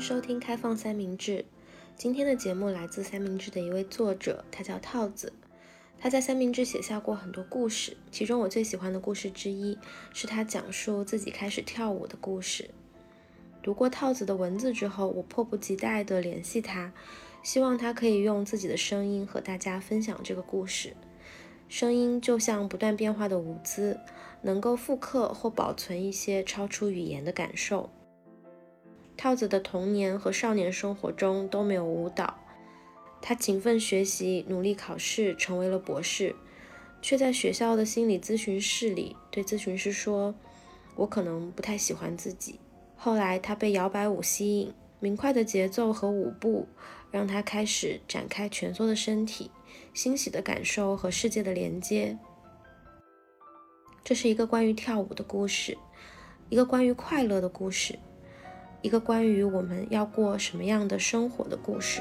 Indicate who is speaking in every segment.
Speaker 1: 收听开放三明治。今天的节目来自三明治的一位作者，他叫套子。他在三明治写下过很多故事，其中我最喜欢的故事之一是他讲述自己开始跳舞的故事。读过套子的文字之后，我迫不及待地联系他，希望他可以用自己的声音和大家分享这个故事。声音就像不断变化的舞姿，能够复刻或保存一些超出语言的感受。套子的童年和少年生活中都没有舞蹈，他勤奋学习，努力考试，成为了博士，却在学校的心理咨询室里对咨询师说：“我可能不太喜欢自己。”后来他被摇摆舞吸引，明快的节奏和舞步让他开始展开蜷缩的身体，欣喜的感受和世界的连接。这是一个关于跳舞的故事，一个关于快乐的故事。一个关于我们要过什么样的生活的故事。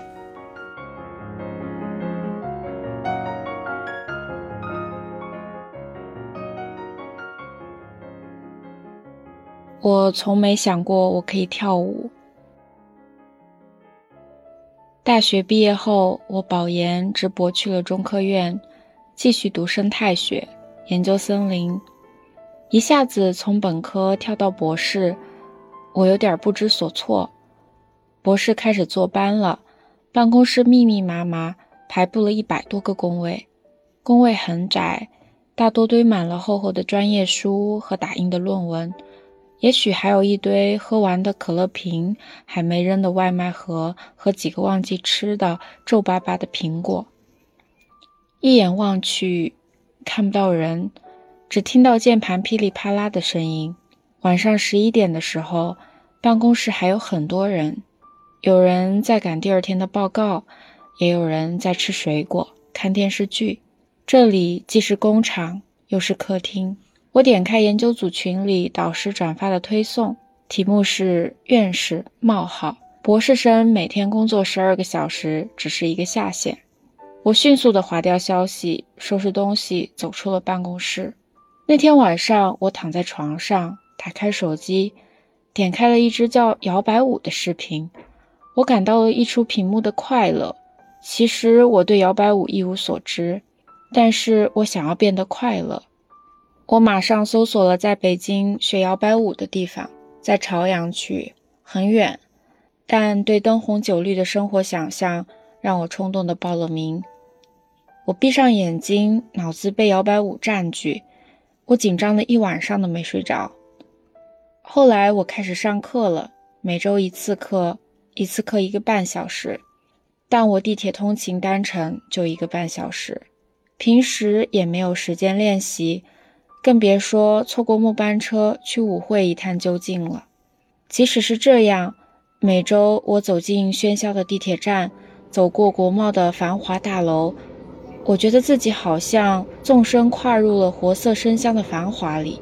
Speaker 2: 我从没想过我可以跳舞。大学毕业后，我保研直博去了中科院，继续读生态学，研究森林，一下子从本科跳到博士。我有点不知所措。博士开始坐班了，办公室密密麻麻，排布了一百多个工位，工位很窄，大多堆满了厚厚的专业书和打印的论文，也许还有一堆喝完的可乐瓶、还没扔的外卖盒和几个忘记吃的皱巴巴的苹果。一眼望去，看不到人，只听到键盘噼里啪啦的声音。晚上十一点的时候。办公室还有很多人，有人在赶第二天的报告，也有人在吃水果、看电视剧。这里既是工厂，又是客厅。我点开研究组群里导师转发的推送，题目是“院士冒号博士生每天工作十二个小时，只是一个下限”。我迅速地划掉消息，收拾东西，走出了办公室。那天晚上，我躺在床上，打开手机。点开了一支叫《摇摆舞》的视频，我感到了溢出屏幕的快乐。其实我对摇摆舞一无所知，但是我想要变得快乐。我马上搜索了在北京学摇摆舞的地方，在朝阳区，很远，但对灯红酒绿的生活想象让我冲动的报了名。我闭上眼睛，脑子被摇摆舞占据，我紧张的一晚上都没睡着。后来我开始上课了，每周一次课，一次课一个半小时，但我地铁通勤单程就一个半小时，平时也没有时间练习，更别说错过末班车去舞会一探究竟了。即使是这样，每周我走进喧嚣的地铁站，走过国贸的繁华大楼，我觉得自己好像纵身跨入了活色生香的繁华里。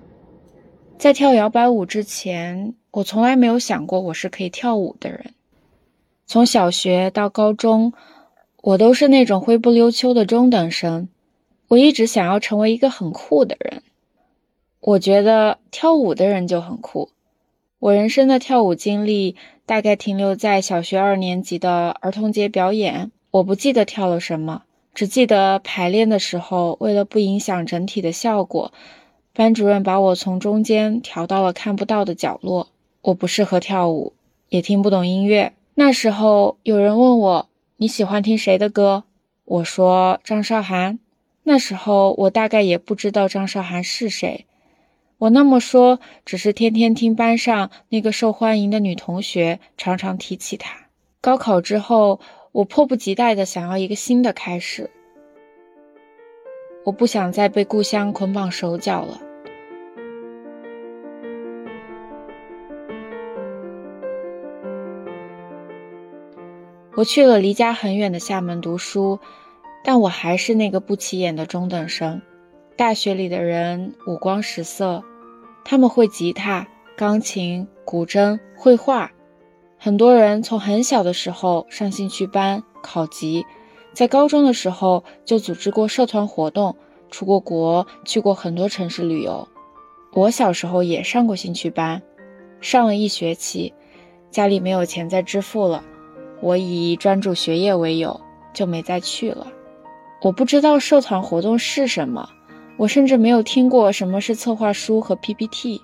Speaker 2: 在跳摇摆舞之前，我从来没有想过我是可以跳舞的人。从小学到高中，我都是那种灰不溜秋的中等生。我一直想要成为一个很酷的人。我觉得跳舞的人就很酷。我人生的跳舞经历大概停留在小学二年级的儿童节表演。我不记得跳了什么，只记得排练的时候，为了不影响整体的效果。班主任把我从中间调到了看不到的角落。我不适合跳舞，也听不懂音乐。那时候有人问我你喜欢听谁的歌，我说张韶涵。那时候我大概也不知道张韶涵是谁。我那么说，只是天天听班上那个受欢迎的女同学常常提起她。高考之后，我迫不及待地想要一个新的开始。我不想再被故乡捆绑手脚了。我去了离家很远的厦门读书，但我还是那个不起眼的中等生。大学里的人五光十色，他们会吉他、钢琴、古筝、绘画。很多人从很小的时候上兴趣班、考级，在高中的时候就组织过社团活动，出过国，去过很多城市旅游。我小时候也上过兴趣班，上了一学期，家里没有钱再支付了，我以专注学业为由就没再去了。我不知道社团活动是什么，我甚至没有听过什么是策划书和 PPT。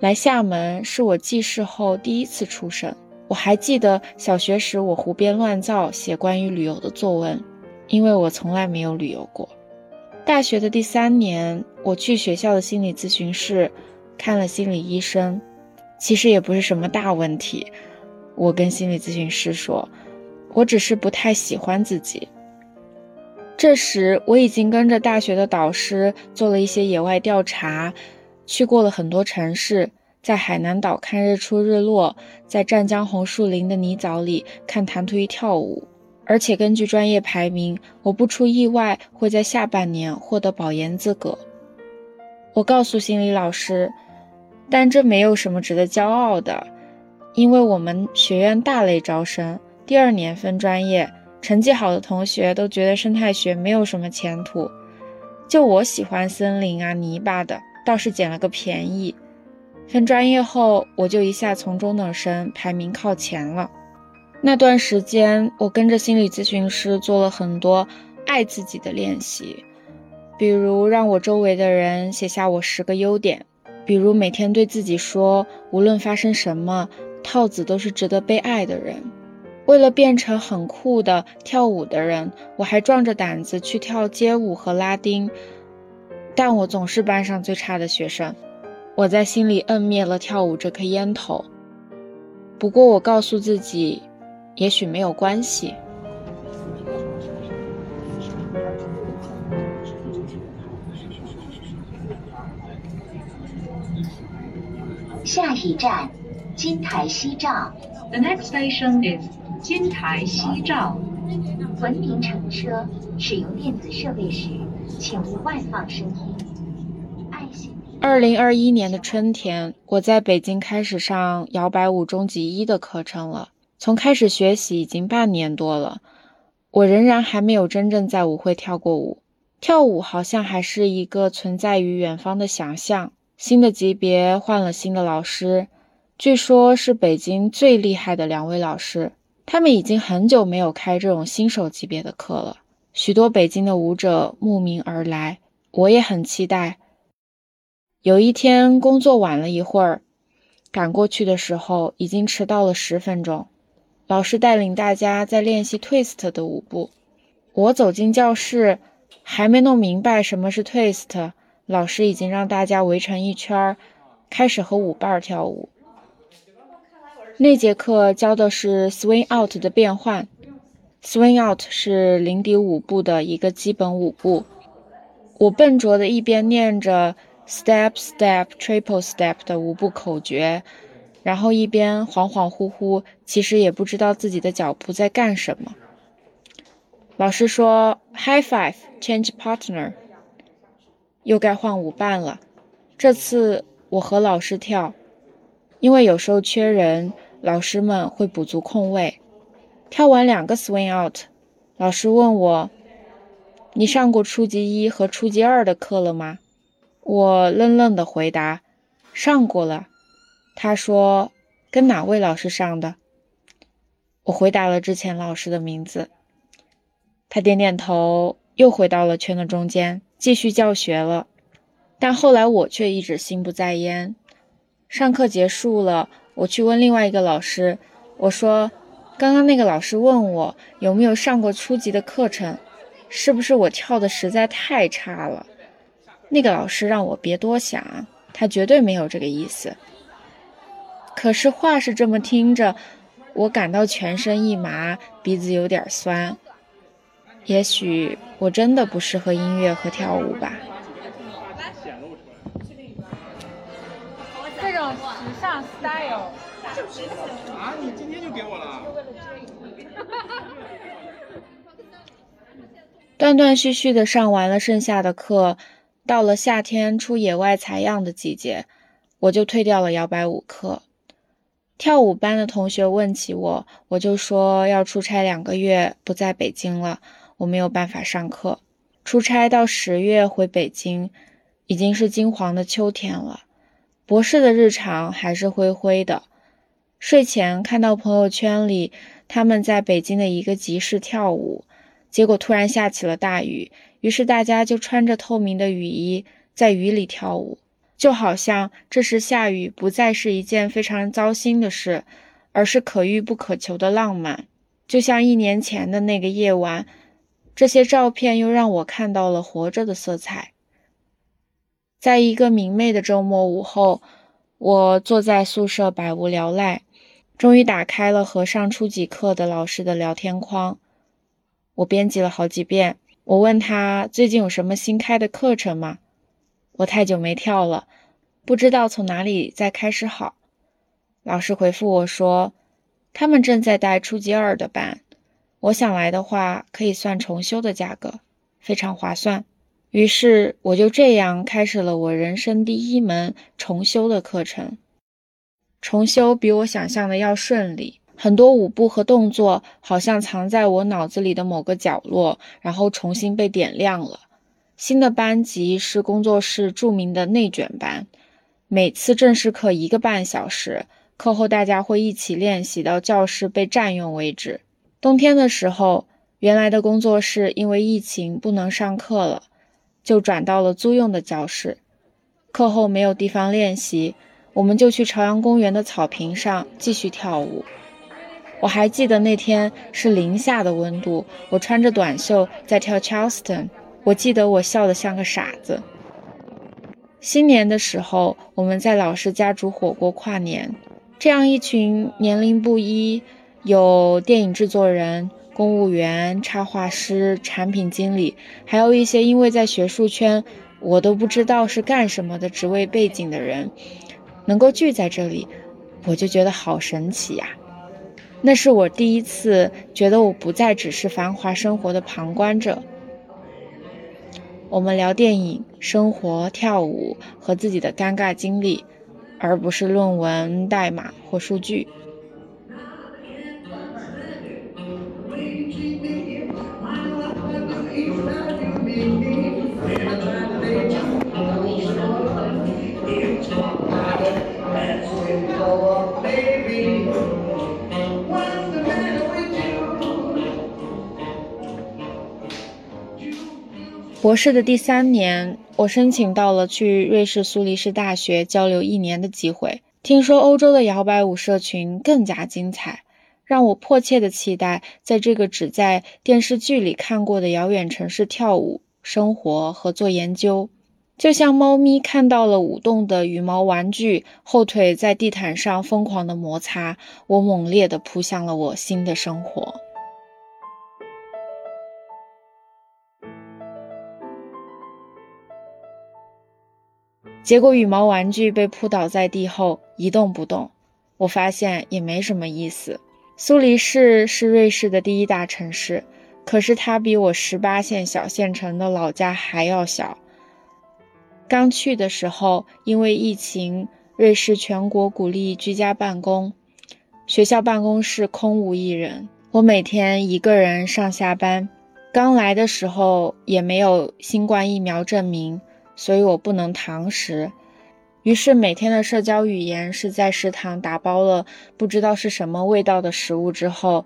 Speaker 2: 来厦门是我记事后第一次出省。我还记得小学时，我胡编乱造写关于旅游的作文，因为我从来没有旅游过。大学的第三年，我去学校的心理咨询室看了心理医生，其实也不是什么大问题。我跟心理咨询师说，我只是不太喜欢自己。这时，我已经跟着大学的导师做了一些野外调查，去过了很多城市。在海南岛看日出日落，在湛江红树林的泥沼里看弹涂鱼跳舞，而且根据专业排名，我不出意外会在下半年获得保研资格。我告诉心理老师，但这没有什么值得骄傲的，因为我们学院大类招生，第二年分专业，成绩好的同学都觉得生态学没有什么前途，就我喜欢森林啊泥巴的，倒是捡了个便宜。分专业后，我就一下从中等生排名靠前了。那段时间，我跟着心理咨询师做了很多爱自己的练习，比如让我周围的人写下我十个优点，比如每天对自己说，无论发生什么，套子都是值得被爱的人。为了变成很酷的跳舞的人，我还壮着胆子去跳街舞和拉丁，但我总是班上最差的学生。我在心里摁灭了跳舞这颗烟头，不过我告诉自己，也许没有关系。
Speaker 3: 下一站，金台夕照。
Speaker 4: The next station is 金台夕照。
Speaker 3: 文明乘车，使用电子设备时，请勿外放声音。
Speaker 2: 二零二一年的春天，我在北京开始上摇摆舞中级一的课程了。从开始学习已经半年多了，我仍然还没有真正在舞会跳过舞。跳舞好像还是一个存在于远方的想象。新的级别换了新的老师，据说是北京最厉害的两位老师。他们已经很久没有开这种新手级别的课了，许多北京的舞者慕名而来，我也很期待。有一天工作晚了一会儿，赶过去的时候已经迟到了十分钟。老师带领大家在练习 twist 的舞步。我走进教室，还没弄明白什么是 twist，老师已经让大家围成一圈，开始和舞伴跳舞。那节课教的是 swing out 的变换。swing out 是零底舞步的一个基本舞步。我笨拙的一边念着。Step, step, triple step 的舞步口诀，然后一边恍恍惚惚，其实也不知道自己的脚步在干什么。老师说：“High five, change partner。”又该换舞伴了。这次我和老师跳，因为有时候缺人，老师们会补足空位。跳完两个 swing out，老师问我：“你上过初级一和初级二的课了吗？”我愣愣的回答：“上过了。”他说：“跟哪位老师上的？”我回答了之前老师的名字。他点点头，又回到了圈的中间，继续教学了。但后来我却一直心不在焉。上课结束了，我去问另外一个老师，我说：“刚刚那个老师问我有没有上过初级的课程，是不是我跳的实在太差了？”那个老师让我别多想，他绝对没有这个意思。可是话是这么听着，我感到全身一麻，鼻子有点酸。也许我真的不适合音乐和跳舞吧。
Speaker 5: 这种时尚 style。
Speaker 6: 啊，你今天就给我了。
Speaker 2: 断断续续的上完了剩下的课，到了夏天出野外采样的季节，我就退掉了摇摆舞课。跳舞班的同学问起我，我就说要出差两个月，不在北京了，我没有办法上课。出差到十月回北京，已经是金黄的秋天了。博士的日常还是灰灰的。睡前看到朋友圈里他们在北京的一个集市跳舞，结果突然下起了大雨，于是大家就穿着透明的雨衣在雨里跳舞。就好像这时下雨不再是一件非常糟心的事，而是可遇不可求的浪漫。就像一年前的那个夜晚，这些照片又让我看到了活着的色彩。在一个明媚的周末午后，我坐在宿舍百无聊赖，终于打开了和上初几课的老师的聊天框。我编辑了好几遍，我问他最近有什么新开的课程吗？我太久没跳了，不知道从哪里再开始好。老师回复我说，他们正在带初级二的班，我想来的话可以算重修的价格，非常划算。于是我就这样开始了我人生第一门重修的课程。重修比我想象的要顺利，很多舞步和动作好像藏在我脑子里的某个角落，然后重新被点亮了。新的班级是工作室著名的内卷班，每次正式课一个半小时，课后大家会一起练习到教室被占用为止。冬天的时候，原来的工作室因为疫情不能上课了，就转到了租用的教室。课后没有地方练习，我们就去朝阳公园的草坪上继续跳舞。我还记得那天是零下的温度，我穿着短袖在跳 Charleston。我记得我笑得像个傻子。新年的时候，我们在老师家煮火锅跨年。这样一群年龄不一，有电影制作人、公务员、插画师、产品经理，还有一些因为在学术圈我都不知道是干什么的职位背景的人，能够聚在这里，我就觉得好神奇呀！那是我第一次觉得我不再只是繁华生活的旁观者。我们聊电影、生活、跳舞和自己的尴尬经历，而不是论文、代码或数据。博士的第三年，我申请到了去瑞士苏黎世大学交流一年的机会。听说欧洲的摇摆舞社群更加精彩，让我迫切的期待在这个只在电视剧里看过的遥远城市跳舞、生活和做研究。就像猫咪看到了舞动的羽毛玩具，后腿在地毯上疯狂的摩擦，我猛烈地扑向了我新的生活。结果羽毛玩具被扑倒在地后一动不动，我发现也没什么意思。苏黎世是瑞士的第一大城市，可是它比我十八线小县城的老家还要小。刚去的时候，因为疫情，瑞士全国鼓励居家办公，学校办公室空无一人，我每天一个人上下班。刚来的时候也没有新冠疫苗证明。所以我不能堂食，于是每天的社交语言是在食堂打包了不知道是什么味道的食物之后，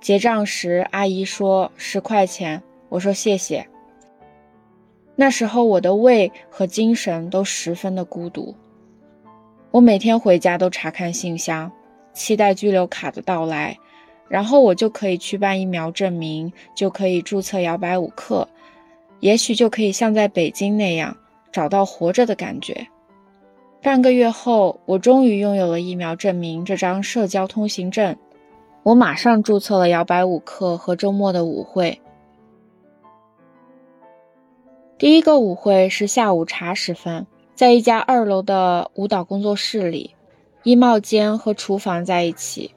Speaker 2: 结账时阿姨说十块钱，我说谢谢。那时候我的胃和精神都十分的孤独，我每天回家都查看信箱，期待居留卡的到来，然后我就可以去办疫苗证明，就可以注册摇摆舞课。也许就可以像在北京那样找到活着的感觉。半个月后，我终于拥有了疫苗证明这张社交通行证。我马上注册了摇摆舞课和周末的舞会。第一个舞会是下午茶时分，在一家二楼的舞蹈工作室里，衣帽间和厨房在一起。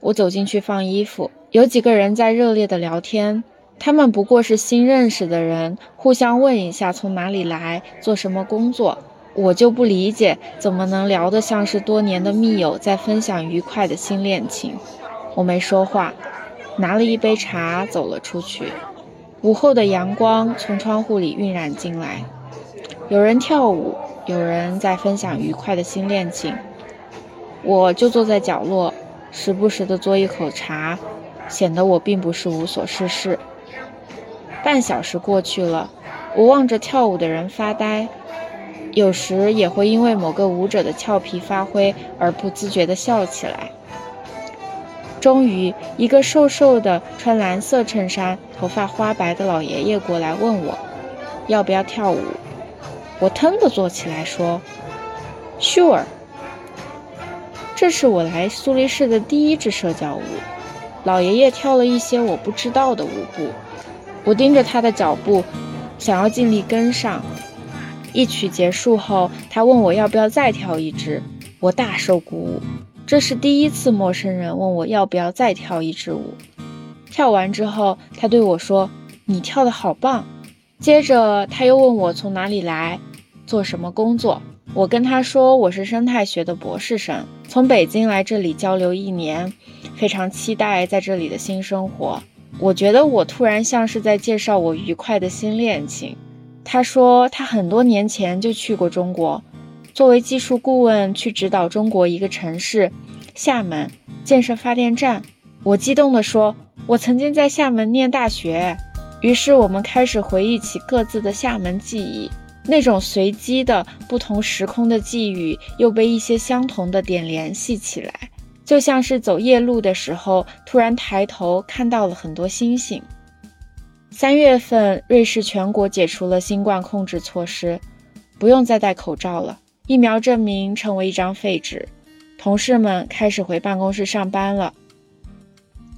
Speaker 2: 我走进去放衣服，有几个人在热烈的聊天。他们不过是新认识的人，互相问一下从哪里来，做什么工作。我就不理解，怎么能聊得像是多年的密友在分享愉快的新恋情？我没说话，拿了一杯茶走了出去。午后的阳光从窗户里晕染进来，有人跳舞，有人在分享愉快的新恋情。我就坐在角落，时不时地嘬一口茶，显得我并不是无所事事。半小时过去了，我望着跳舞的人发呆。有时也会因为某个舞者的俏皮发挥而不自觉地笑起来。终于，一个瘦瘦的、穿蓝色衬衫、头发花白的老爷爷过来问我，要不要跳舞。我腾地坐起来说：“Sure。”这是我来苏黎世的第一支社交舞。老爷爷跳了一些我不知道的舞步，我盯着他的脚步，想要尽力跟上。一曲结束后，他问我要不要再跳一支，我大受鼓舞。这是第一次陌生人问我要不要再跳一支舞。跳完之后，他对我说：“你跳得好棒。”接着他又问我从哪里来，做什么工作。我跟他说我是生态学的博士生，从北京来这里交流一年，非常期待在这里的新生活。我觉得我突然像是在介绍我愉快的新恋情。他说，他很多年前就去过中国，作为技术顾问去指导中国一个城市厦门建设发电站。我激动地说：“我曾经在厦门念大学。”于是我们开始回忆起各自的厦门记忆，那种随机的不同时空的际遇又被一些相同的点联系起来，就像是走夜路的时候突然抬头看到了很多星星。三月份，瑞士全国解除了新冠控制措施，不用再戴口罩了。疫苗证明成为一张废纸，同事们开始回办公室上班了。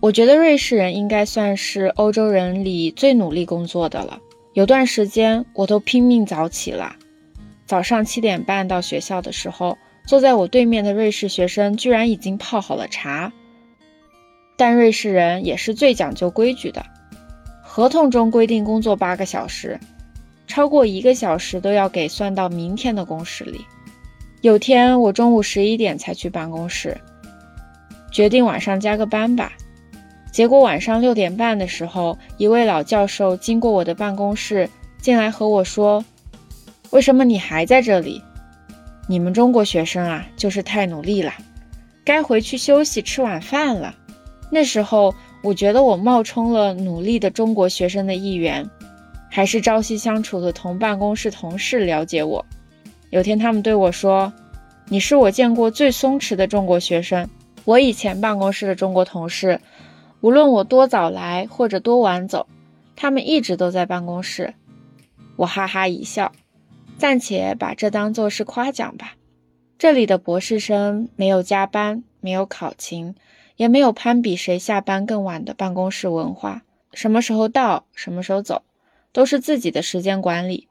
Speaker 2: 我觉得瑞士人应该算是欧洲人里最努力工作的了。有段时间，我都拼命早起了。早上七点半到学校的时候，坐在我对面的瑞士学生居然已经泡好了茶。但瑞士人也是最讲究规矩的。合同中规定工作八个小时，超过一个小时都要给算到明天的工时里。有天我中午十一点才去办公室，决定晚上加个班吧。结果晚上六点半的时候，一位老教授经过我的办公室进来和我说：“为什么你还在这里？你们中国学生啊，就是太努力了，该回去休息吃晚饭了。”那时候。我觉得我冒充了努力的中国学生的一员，还是朝夕相处的同办公室同事了解我。有天他们对我说：“你是我见过最松弛的中国学生。”我以前办公室的中国同事，无论我多早来或者多晚走，他们一直都在办公室。我哈哈一笑，暂且把这当做是夸奖吧。这里的博士生没有加班，没有考勤。也没有攀比谁下班更晚的办公室文化，什么时候到，什么时候走，都是自己的时间管理。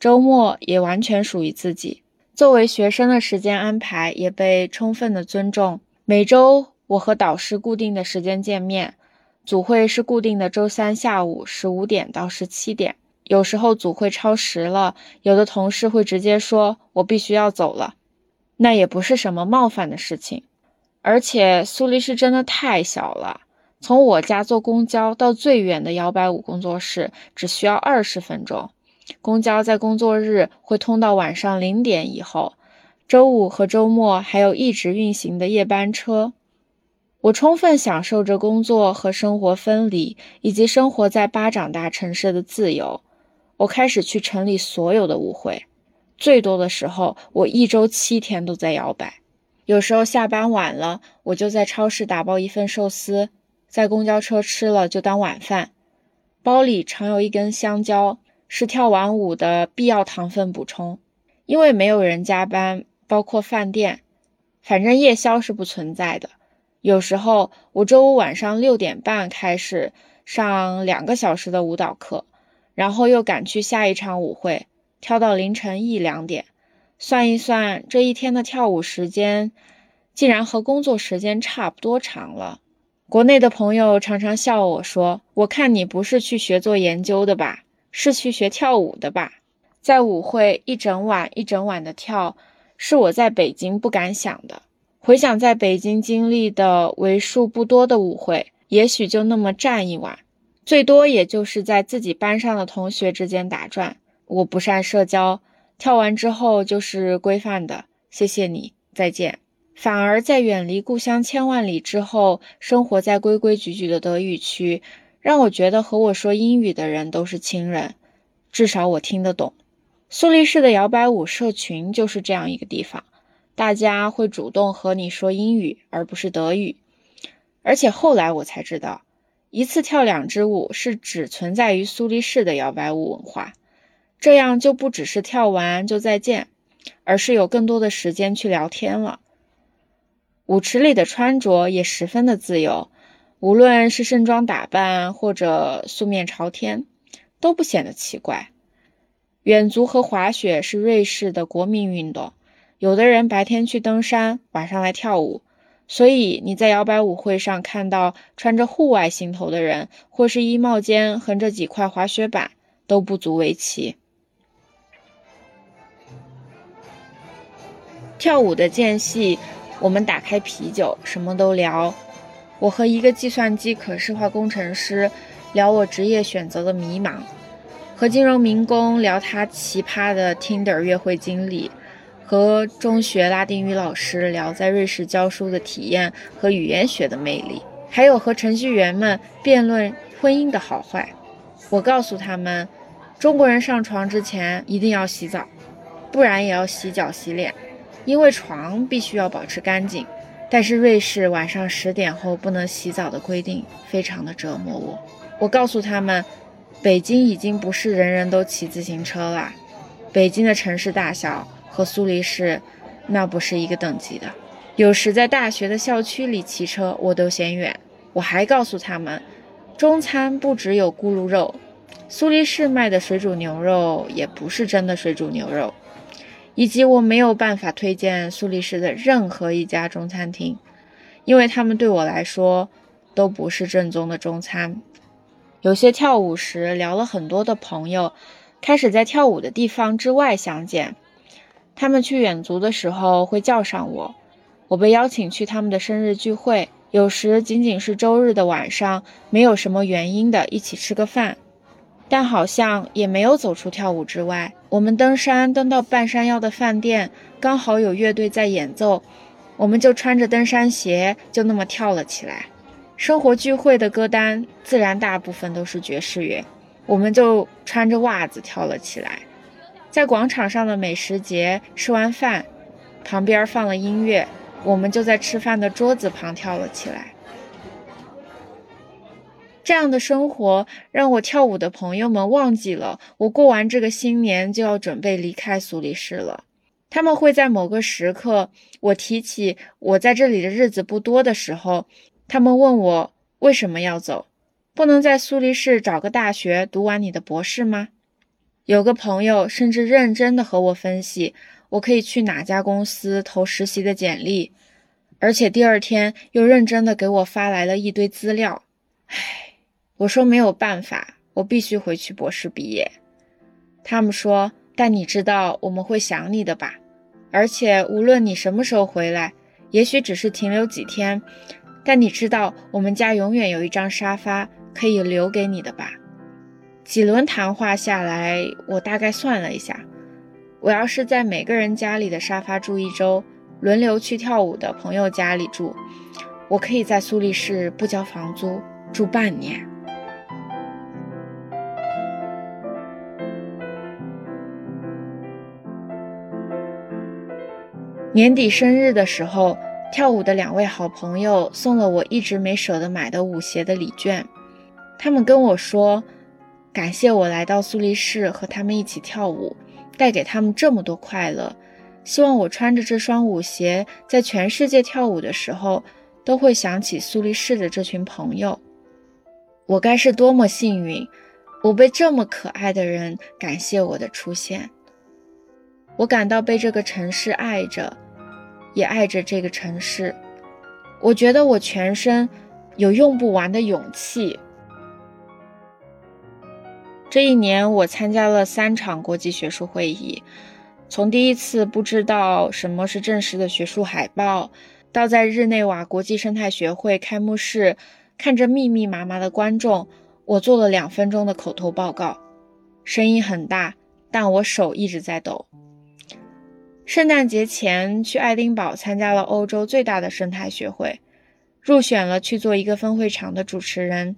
Speaker 2: 周末也完全属于自己。作为学生的时间安排也被充分的尊重。每周我和导师固定的时间见面，组会是固定的周三下午十五点到十七点。有时候组会超时了，有的同事会直接说我必须要走了，那也不是什么冒犯的事情。而且苏黎世真的太小了，从我家坐公交到最远的摇摆舞工作室只需要二十分钟。公交在工作日会通到晚上零点以后，周五和周末还有一直运行的夜班车。我充分享受着工作和生活分离，以及生活在巴掌大城市的自由。我开始去城里所有的舞会，最多的时候我一周七天都在摇摆。有时候下班晚了，我就在超市打包一份寿司，在公交车吃了就当晚饭。包里常有一根香蕉，是跳完舞的必要糖分补充。因为没有人加班，包括饭店，反正夜宵是不存在的。有时候我周五晚上六点半开始上两个小时的舞蹈课，然后又赶去下一场舞会，跳到凌晨一两点。算一算，这一天的跳舞时间竟然和工作时间差不多长了。国内的朋友常常笑我说：“我看你不是去学做研究的吧，是去学跳舞的吧？”在舞会一整晚一整晚的跳，是我在北京不敢想的。回想在北京经历的为数不多的舞会，也许就那么站一晚，最多也就是在自己班上的同学之间打转。我不善社交，跳完之后就是规范的“谢谢你，再见”。反而在远离故乡千万里之后，生活在规规矩矩的德语区，让我觉得和我说英语的人都是亲人，至少我听得懂。苏黎世的摇摆舞社群就是这样一个地方，大家会主动和你说英语，而不是德语。而且后来我才知道，一次跳两支舞是只存在于苏黎世的摇摆舞文化，这样就不只是跳完就再见，而是有更多的时间去聊天了。舞池里的穿着也十分的自由，无论是盛装打扮或者素面朝天，都不显得奇怪。远足和滑雪是瑞士的国民运动，有的人白天去登山，晚上来跳舞，所以你在摇摆舞会上看到穿着户外行头的人，或是衣帽间横着几块滑雪板，都不足为奇。跳舞的间隙。我们打开啤酒，什么都聊。我和一个计算机可视化工程师聊我职业选择的迷茫，和金融民工聊他奇葩的 Tinder 约会经历，和中学拉丁语老师聊在瑞士教书的体验和语言学的魅力，还有和程序员们辩论婚姻的好坏。我告诉他们，中国人上床之前一定要洗澡，不然也要洗脚洗脸。因为床必须要保持干净，但是瑞士晚上十点后不能洗澡的规定非常的折磨我。我告诉他们，北京已经不是人人都骑自行车了，北京的城市大小和苏黎世那不是一个等级的。有时在大学的校区里骑车我都嫌远。我还告诉他们，中餐不只有咕噜肉，苏黎世卖的水煮牛肉也不是真的水煮牛肉。以及我没有办法推荐苏黎世的任何一家中餐厅，因为他们对我来说都不是正宗的中餐。有些跳舞时聊了很多的朋友，开始在跳舞的地方之外相见。他们去远足的时候会叫上我，我被邀请去他们的生日聚会，有时仅仅是周日的晚上，没有什么原因的一起吃个饭。但好像也没有走出跳舞之外。我们登山登到半山腰的饭店，刚好有乐队在演奏，我们就穿着登山鞋就那么跳了起来。生活聚会的歌单自然大部分都是爵士乐，我们就穿着袜子跳了起来。在广场上的美食节吃完饭，旁边放了音乐，我们就在吃饭的桌子旁跳了起来。这样的生活让我跳舞的朋友们忘记了，我过完这个新年就要准备离开苏黎世了。他们会在某个时刻，我提起我在这里的日子不多的时候，他们问我为什么要走，不能在苏黎世找个大学读完你的博士吗？有个朋友甚至认真的和我分析，我可以去哪家公司投实习的简历，而且第二天又认真的给我发来了一堆资料。唉。我说没有办法，我必须回去博士毕业。他们说，但你知道我们会想你的吧？而且无论你什么时候回来，也许只是停留几天，但你知道我们家永远有一张沙发可以留给你的吧？几轮谈话下来，我大概算了一下，我要是在每个人家里的沙发住一周，轮流去跳舞的朋友家里住，我可以在苏黎世不交房租住半年。年底生日的时候，跳舞的两位好朋友送了我一直没舍得买的舞鞋的礼券。他们跟我说，感谢我来到苏黎世和他们一起跳舞，带给他们这么多快乐。希望我穿着这双舞鞋，在全世界跳舞的时候，都会想起苏黎世的这群朋友。我该是多么幸运，我被这么可爱的人感谢我的出现。我感到被这个城市爱着。也爱着这个城市，我觉得我全身有用不完的勇气。这一年，我参加了三场国际学术会议，从第一次不知道什么是正式的学术海报，到在日内瓦国际生态学会开幕式看着密密麻麻的观众，我做了两分钟的口头报告，声音很大，但我手一直在抖。圣诞节前去爱丁堡参加了欧洲最大的生态学会，入选了去做一个分会场的主持人。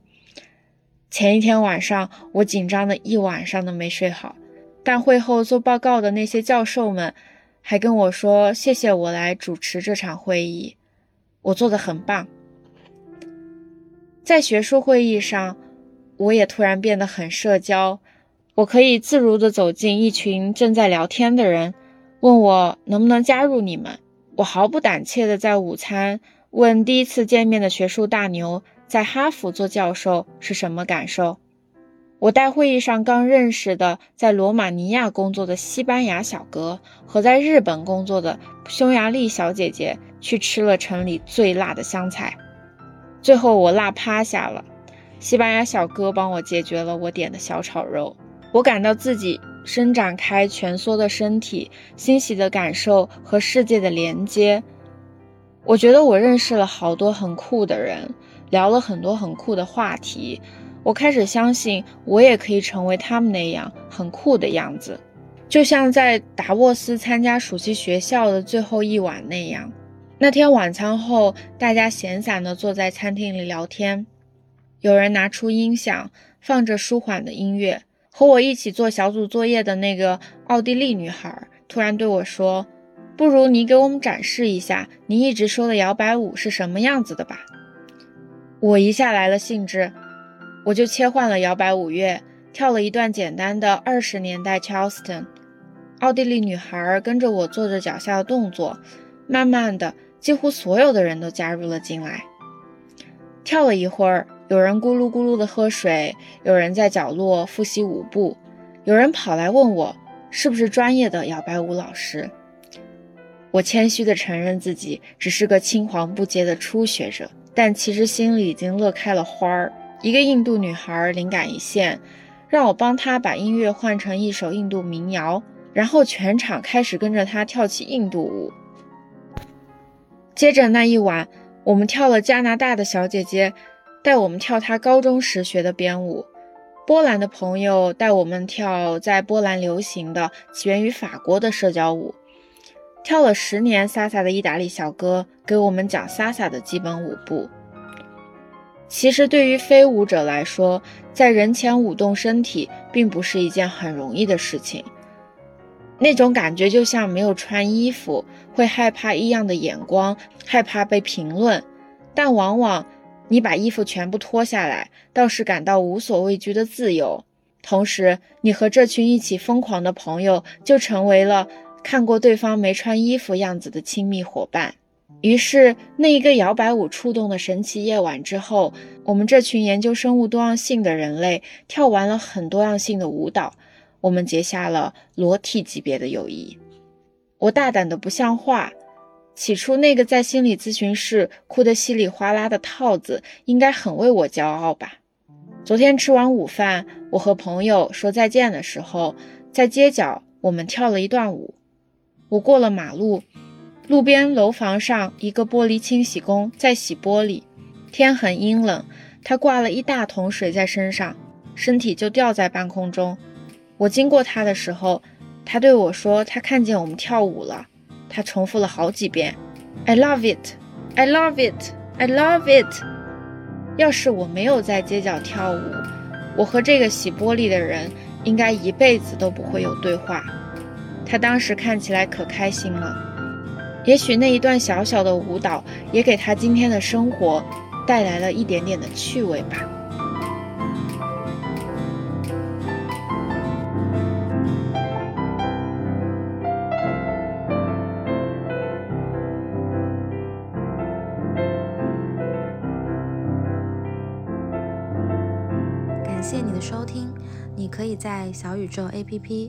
Speaker 2: 前一天晚上，我紧张的一晚上都没睡好。但会后做报告的那些教授们还跟我说：“谢谢我来主持这场会议，我做的很棒。”在学术会议上，我也突然变得很社交。我可以自如地走进一群正在聊天的人，问我能不能加入你们。我毫不胆怯地在午餐问第一次见面的学术大牛。在哈佛做教授是什么感受？我带会议上刚认识的在罗马尼亚工作的西班牙小哥和在日本工作的匈牙利小姐姐去吃了城里最辣的香菜，最后我辣趴下了。西班牙小哥帮我解决了我点的小炒肉，我感到自己伸展开蜷缩的身体，欣喜的感受和世界的连接。我觉得我认识了好多很酷的人。聊了很多很酷的话题，我开始相信我也可以成为他们那样很酷的样子，就像在达沃斯参加暑期学校的最后一晚那样。那天晚餐后，大家闲散地坐在餐厅里聊天，有人拿出音响放着舒缓的音乐。和我一起做小组作业的那个奥地利女孩突然对我说：“不如你给我们展示一下你一直说的摇摆舞是什么样子的吧。”我一下来了兴致，我就切换了摇摆舞乐，跳了一段简单的二十年代 Charleston。奥地利女孩跟着我做着脚下的动作，慢慢的，几乎所有的人都加入了进来。跳了一会儿，有人咕噜咕噜的喝水，有人在角落复习舞步，有人跑来问我是不是专业的摇摆舞老师。我谦虚的承认自己只是个青黄不接的初学者。但其实心里已经乐开了花儿。一个印度女孩灵感一现，让我帮她把音乐换成一首印度民谣，然后全场开始跟着她跳起印度舞。接着那一晚，我们跳了加拿大的小姐姐带我们跳她高中时学的编舞，波兰的朋友带我们跳在波兰流行的、起源于法国的社交舞。跳了十年萨萨的意大利小哥给我们讲萨萨的基本舞步。其实对于非舞者来说，在人前舞动身体并不是一件很容易的事情。那种感觉就像没有穿衣服，会害怕异样的眼光，害怕被评论。但往往你把衣服全部脱下来，倒是感到无所畏惧的自由。同时，你和这群一起疯狂的朋友就成为了。看过对方没穿衣服样子的亲密伙伴，于是那一个摇摆舞触动的神奇夜晚之后，我们这群研究生物多样性的人类跳完了很多样性的舞蹈，我们结下了裸体级别的友谊。我大胆的不像话，起初那个在心理咨询室哭得稀里哗啦的套子应该很为我骄傲吧。昨天吃完午饭，我和朋友说再见的时候，在街角我们跳了一段舞。我过了马路，路边楼房上一个玻璃清洗工在洗玻璃。天很阴冷，他挂了一大桶水在身上，身体就吊在半空中。我经过他的时候，他对我说：“他看见我们跳舞了。”他重复了好几遍：“I love it, I love it, I love it。”要是我没有在街角跳舞，我和这个洗玻璃的人应该一辈子都不会有对话。他当时看起来可开心了，也许那一段小小的舞蹈也给他今天的生活带来了一点点的趣味吧。
Speaker 1: 感谢你的收听。你可以在小宇宙 APP、